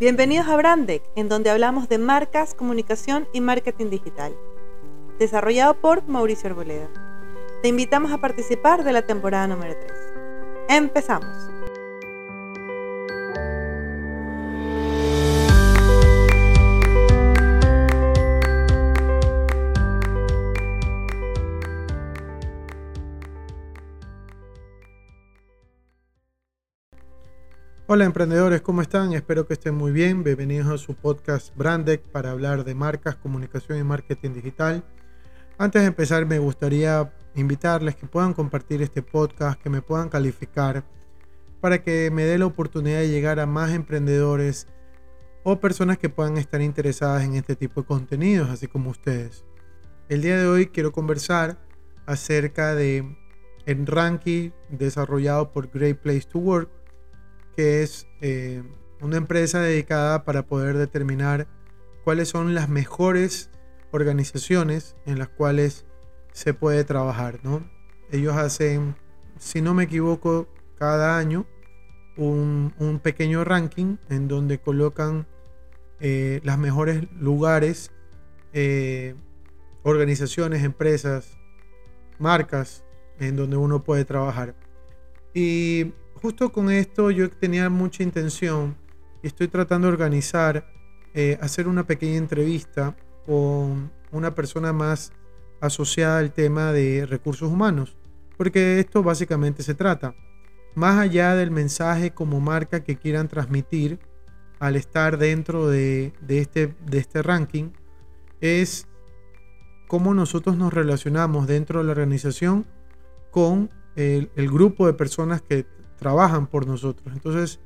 Bienvenidos a Brandec, en donde hablamos de marcas, comunicación y marketing digital. Desarrollado por Mauricio Arboleda. Te invitamos a participar de la temporada número 3. ¡Empezamos! Hola emprendedores, ¿cómo están? Espero que estén muy bien. Bienvenidos a su podcast Brandec para hablar de marcas, comunicación y marketing digital. Antes de empezar, me gustaría invitarles que puedan compartir este podcast, que me puedan calificar, para que me dé la oportunidad de llegar a más emprendedores o personas que puedan estar interesadas en este tipo de contenidos, así como ustedes. El día de hoy quiero conversar acerca de el desarrollado por Great Place to Work que es eh, una empresa dedicada para poder determinar cuáles son las mejores organizaciones en las cuales se puede trabajar. ¿no? Ellos hacen, si no me equivoco, cada año un, pequeño ranking en donde colocan eh, las mejores lugares, eh, organizaciones, empresas, marcas en donde uno puede trabajar. Y justo con esto yo tenía mucha intención y estoy tratando de organizar, eh, hacer una pequeña entrevista con una persona más asociada al tema de recursos humanos, porque esto básicamente se trata. Más allá del mensaje como marca que quieran transmitir al estar dentro de, este, de este ranking, es cómo nosotros nos relacionamos dentro de la organización con el, el grupo de personas que trabajan por nosotros. Entonces,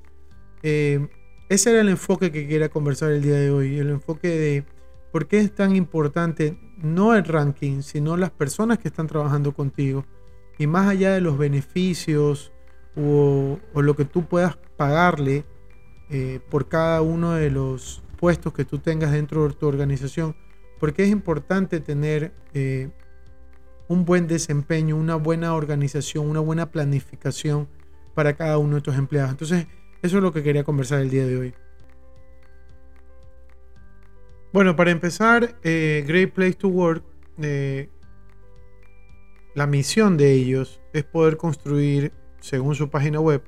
eh, ese era el enfoque que quería conversar el día de hoy, el enfoque de por qué es tan importante no el ranking, sino las personas que están trabajando contigo. Y más allá de los beneficios o, lo que tú puedas pagarle eh, por cada uno de los puestos que tú tengas dentro de tu organización, porque es importante tener eh, un buen desempeño, una buena organización, una buena planificación para cada uno de tus empleados. Entonces, eso es lo que quería conversar el día de hoy. Bueno, para empezar, eh, Great Place to Work, eh, la misión de ellos es poder construir, según su página web,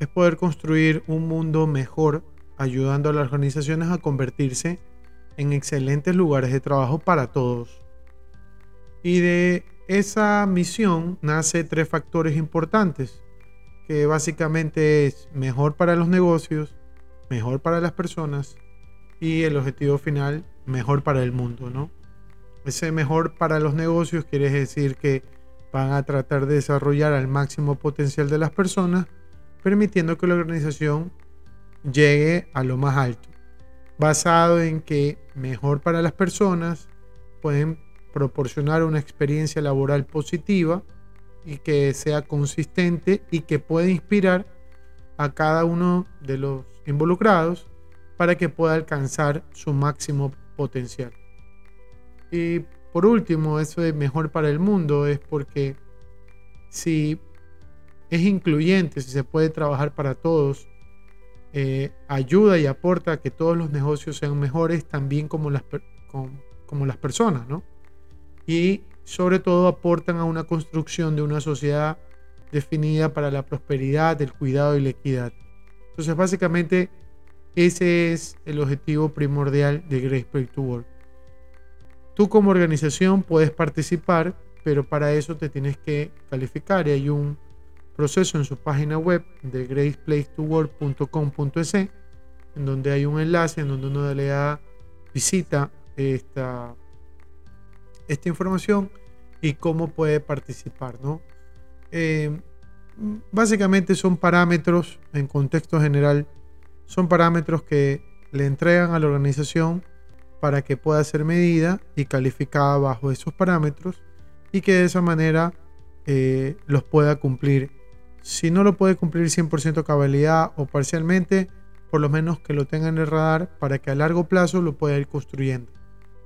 es poder construir un mundo mejor, ayudando a las organizaciones a convertirse en excelentes lugares de trabajo para todos. Y de esa misión nace tres factores importantes que básicamente es mejor para los negocios, mejor para las personas y el objetivo final, mejor para el mundo, ¿no? Ese mejor para los negocios quiere decir que van a tratar de desarrollar al máximo potencial de las personas, permitiendo que la organización llegue a lo más alto, basado en que mejor para las personas pueden proporcionar una experiencia laboral positiva, y que sea consistente y que pueda inspirar a cada uno de los involucrados para que pueda alcanzar su máximo potencial. Y por último, eso es mejor para el mundo es porque si es incluyente, si se puede trabajar para todos, eh, ayuda y aporta a que todos los negocios sean mejores, también como las, como las personas, ¿no? Y sobre todo aportan a una construcción de una sociedad definida para la prosperidad, el cuidado y la equidad. Entonces, básicamente, ese es el objetivo primordial de Grace Place to Work. Tú como organización puedes participar, pero para eso te tienes que calificar y hay un proceso en su página web de graceplacetowork.com.es en donde hay un enlace en donde uno le da visita esta esta información y cómo puede participar. ¿no? Eh, básicamente son parámetros, en contexto general, son parámetros que le entregan a la organización para que pueda ser medida y calificada bajo esos parámetros y que de esa manera eh, los pueda cumplir. Si no lo puede cumplir 100% cabalidad o parcialmente, por lo menos que lo tenga en el radar para que a largo plazo lo pueda ir construyendo.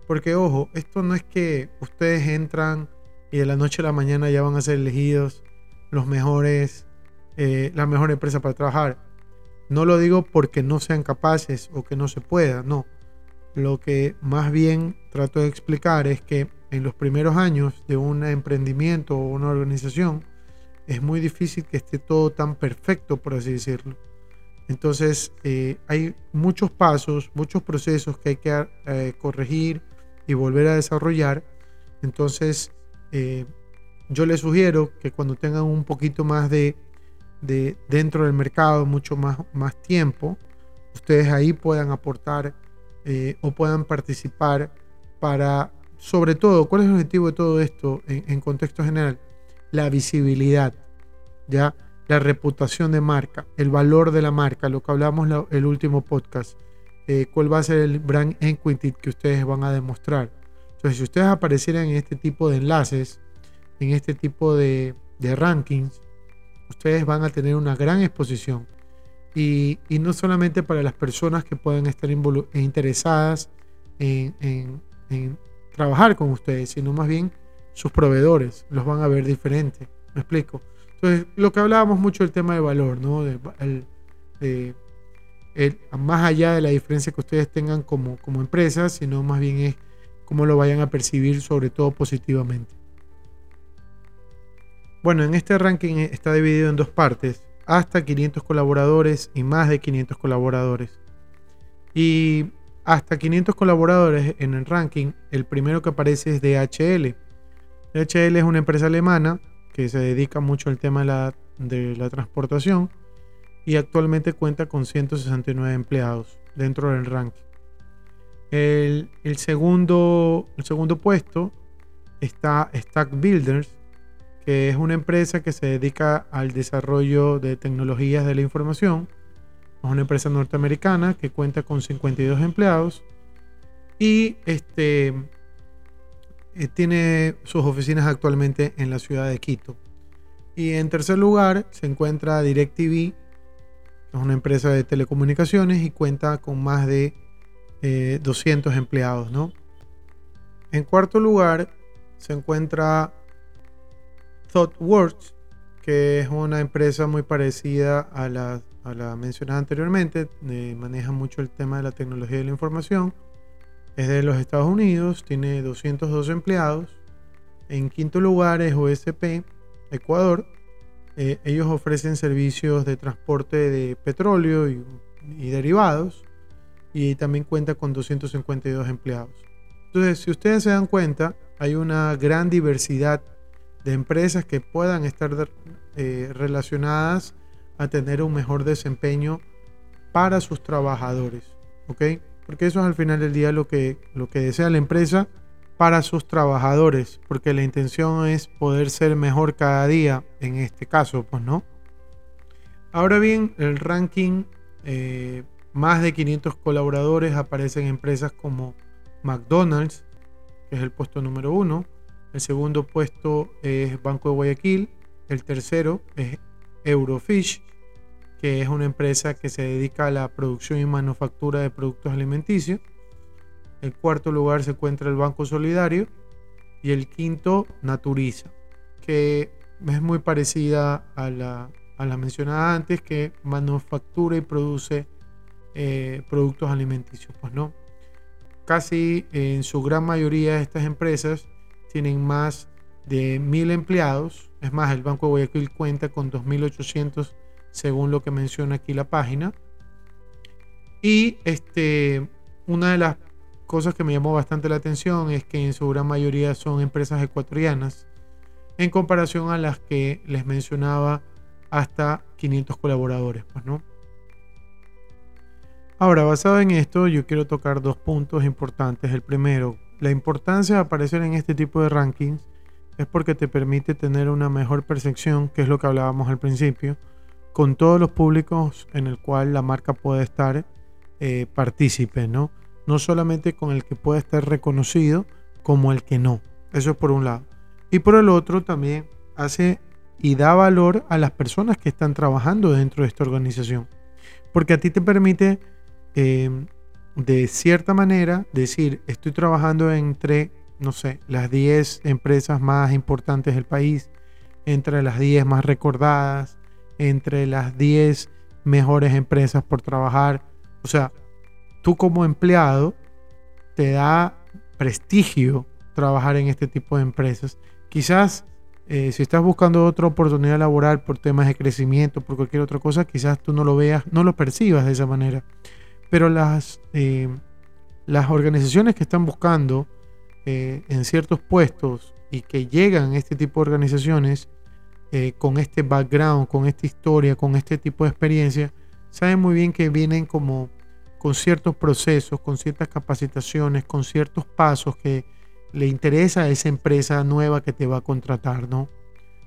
Porque ojo, esto no es que ustedes entran y de la noche a la mañana ya van a ser elegidos los mejores, eh, la mejor empresa para trabajar. no lo digo porque no sean capaces o que no se pueda, no. Lo que más bien trato de explicar es que en los primeros años de un emprendimiento o una organización es muy difícil que esté todo tan perfecto, por así decirlo. Entonces eh, hay muchos pasos, muchos procesos que hay que eh, corregir y volver a desarrollar. Entonces eh, yo les sugiero que cuando tengan un poquito más de, de, dentro del mercado, mucho más, más tiempo, ustedes ahí puedan aportar o puedan participar para, sobre todo, ¿cuál es el objetivo de todo esto en, en contexto general? La visibilidad, ¿ya? La reputación de marca, el valor de la marca, lo que hablamos en el último podcast, eh, cuál va a ser el brand equity que ustedes van a demostrar. Entonces, si ustedes aparecieran en este tipo de enlaces, en este tipo de, rankings, ustedes van a tener una gran exposición. Y, no solamente para las personas que puedan estar interesadas en, en trabajar con ustedes, sino más bien sus proveedores los van a ver diferente. ¿Me explico? Entonces, lo que hablábamos mucho del tema de valor, ¿no? De, más allá de la diferencia que ustedes tengan como, como empresa, sino más bien es cómo lo vayan a percibir, sobre todo positivamente. Bueno, en este ranking está dividido en dos partes, hasta 500 colaboradores y más de 500 colaboradores. Y hasta 500 colaboradores en el ranking, el primero que aparece es DHL. DHL es una empresa alemana que se dedica mucho al tema de la, transportación y actualmente cuenta con 169 empleados dentro del ranking. El, segundo, el segundo puesto está Stack Builders, que es una empresa que se dedica al desarrollo de tecnologías de la información. Es una empresa norteamericana que cuenta con 52 empleados y este, eh, tiene sus oficinas actualmente en la ciudad de Quito. Y en tercer lugar se encuentra DirecTV, que es una empresa de telecomunicaciones y cuenta con más de 200 eh, empleados. ¿no? En cuarto lugar se encuentra ThoughtWorks, que es una empresa muy parecida a la, a mencionada anteriormente, eh, maneja mucho el tema de la tecnología de la información es de los Estados Unidos, tiene 202 empleados. En quinto lugar es OSP, Ecuador. Eh, ellos ofrecen servicios de transporte de petróleo y, derivados y también cuenta con 252 empleados. Entonces, si ustedes se dan cuenta, hay una gran diversidad de empresas que puedan estar eh, relacionadas a tener un mejor desempeño para sus trabajadores. ¿ok? Porque eso es al final del día lo que, lo que desea la empresa para sus trabajadores, porque la intención es poder ser mejor cada día, en este caso, pues no. Ahora bien, el ranking, eh, más de 500 colaboradores aparecen empresas como McDonald's, que es el puesto número uno, el segundo puesto es Banco de Guayaquil, el tercero es Eurofish, que es una empresa que se dedica a la producción y manufactura de productos alimenticios. En cuarto lugar se encuentra el Banco Solidario y el quinto Naturiza, que es muy parecida a la, mencionada antes, que manufactura y produce eh, productos alimenticios. Pues no, casi en su gran mayoría estas empresas tienen más de mil empleados. Es más, el Banco de Guayaquil cuenta con 2.800 según lo que menciona aquí la página. Y este, una de las cosas que me llamó bastante la atención es que en su gran mayoría son empresas ecuatorianas, en comparación a las que les mencionaba hasta 500 colaboradores. Pues, ¿no? Ahora, basado en esto, yo quiero tocar dos puntos importantes. El primero, la importancia de aparecer en este tipo de rankings es porque te permite tener una mejor percepción, que es lo que hablábamos al principio, con todos los públicos en el cual la marca puede estar eh, partícipe, ¿no? No solamente con el que puede estar reconocido, como el que no. Eso es por un lado. Y por el otro también hace y da valor a las personas que están trabajando dentro de esta organización. Porque a ti te permite, em, de cierta manera, decir, estoy trabajando entre, no sé, las 10 empresas más importantes del país, entre las 10 más recordadas, entre las 10 mejores empresas por trabajar. O sea, tú como empleado te da prestigio trabajar en este tipo de empresas. Quizás eh, si estás buscando otra oportunidad laboral por temas de crecimiento, por cualquier otra cosa, quizás tú no lo veas, no lo percibas de esa manera. Pero las, eh, las organizaciones que están buscando eh, en ciertos puestos y que llegan a este tipo de organizaciones con este background, con esta historia, con este tipo de experiencia, saben muy bien que vienen como con ciertos procesos, con ciertas capacitaciones, con ciertos pasos que le interesa a esa empresa nueva que te va a contratar, ¿no?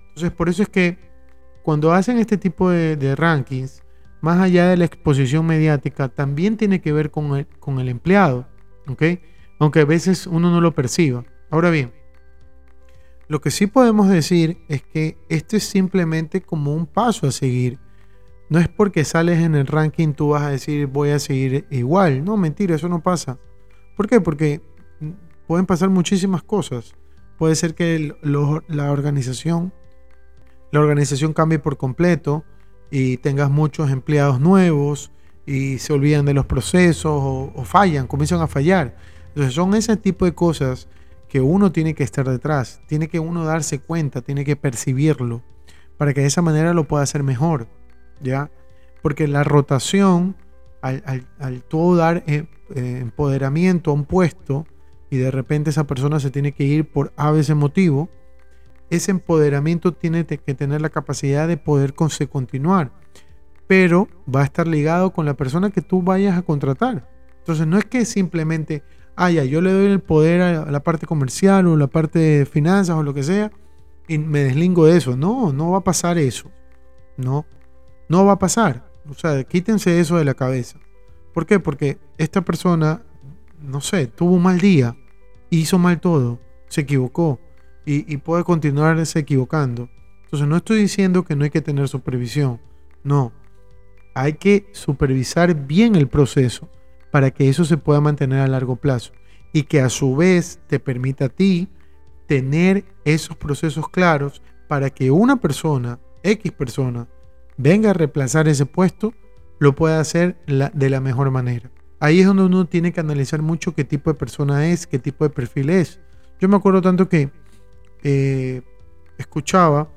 Entonces, por eso es que cuando hacen este tipo de, rankings, más allá de la exposición mediática, también tiene que ver con el, con el empleado, ¿ok? Aunque a veces uno no lo perciba. Ahora bien, lo que sí podemos decir es que esto es simplemente como un paso a seguir. No es porque sales en el ranking tú vas a decir voy a seguir igual. No, mentira, eso no pasa. ¿Por qué? Porque pueden pasar muchísimas cosas. Puede ser que la organización la organización cambie por completo y tengas muchos empleados nuevos y se olvidan de los procesos o, o, fallan, comienzan a fallar. Entonces son ese tipo de cosas que uno tiene que estar detrás, tiene que uno darse cuenta, tiene que percibirlo para que de esa manera lo pueda hacer mejor, ¿ya? Porque la rotación, al, al, todo dar eh, eh, empoderamiento a un puesto, y de repente esa persona se tiene que ir por a veces motivo, ese empoderamiento tiene que tener la capacidad de poder continuar, pero va a estar ligado con la persona que tú vayas a contratar. Entonces no es que simplemente, ah, ya, yo le doy el poder a la parte comercial o la parte de finanzas o lo que sea y me deslingo de eso. No, no va a pasar eso. No, no va a pasar. O sea, quítense eso de la cabeza. ¿Por qué? Porque esta persona no sé, tuvo un mal día, hizo mal todo, se equivocó y, puede continuarse equivocando. Entonces no estoy diciendo que no hay que tener supervisión, no. Hay que supervisar bien el proceso para que eso se pueda mantener a largo plazo y que a su vez te permita a ti tener esos procesos claros para que una persona, X persona, venga a reemplazar ese puesto, lo pueda hacer de la mejor manera. Ahí es donde uno tiene que analizar mucho qué tipo de persona es, qué tipo de perfil es. Yo me acuerdo tanto que eh, escuchaba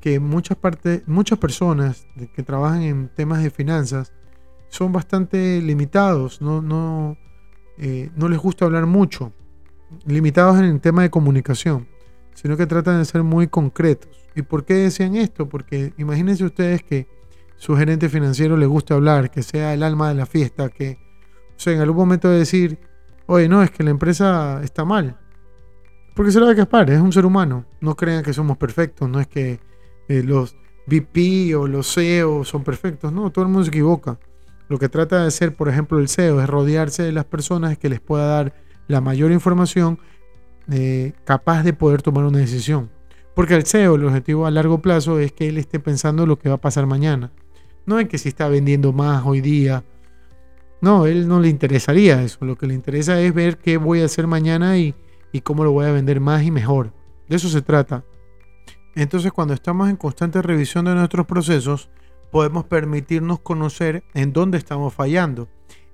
que muchas, partes, muchas personas que trabajan en temas de finanzas son bastante limitados, eh, no les gusta hablar mucho, limitados en el tema de comunicación, sino que tratan de ser muy concretos. ¿Y por qué decían esto? Porque imagínense ustedes que su gerente financiero le gusta hablar, que sea el alma de la fiesta, que sea, en algún momento de decir, oye, no, es que la empresa está mal. Porque se lo va a quejar, es un ser humano. No crean que somos perfectos, no es que eh, los VP o los CEO son perfectos, no, todo el mundo se equivoca. Lo que trata de hacer, por ejemplo, el CEO es rodearse de las personas que les pueda dar la mayor información eh, capaz de poder tomar una decisión. Porque el CEO, el objetivo a largo plazo es que él esté pensando lo que va a pasar mañana. No es que si está vendiendo más hoy día no, él no le interesaría eso. Lo que le interesa es ver qué voy a hacer mañana y, cómo lo voy a vender más y mejor. De eso se trata. Entonces, cuando estamos en constante revisión de nuestros procesos, podemos permitirnos conocer en dónde estamos fallando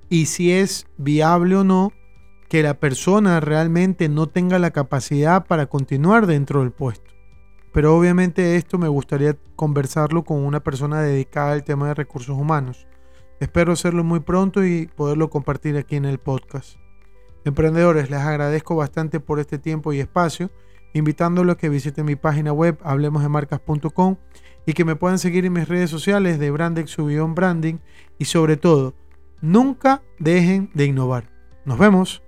y si es viable o no que la persona realmente no tenga la capacidad para continuar dentro del puesto. Pero obviamente esto me gustaría conversarlo con una persona dedicada al tema de recursos humanos. Espero hacerlo muy pronto y poderlo compartir aquí en el podcast. Emprendedores, les agradezco bastante por este tiempo y espacio, invitándolos a que visiten mi página web hablemosdemarcas.com y que me puedan seguir en mis redes sociales de Brandex Branding y sobre todo, nunca dejen de innovar. Nos vemos.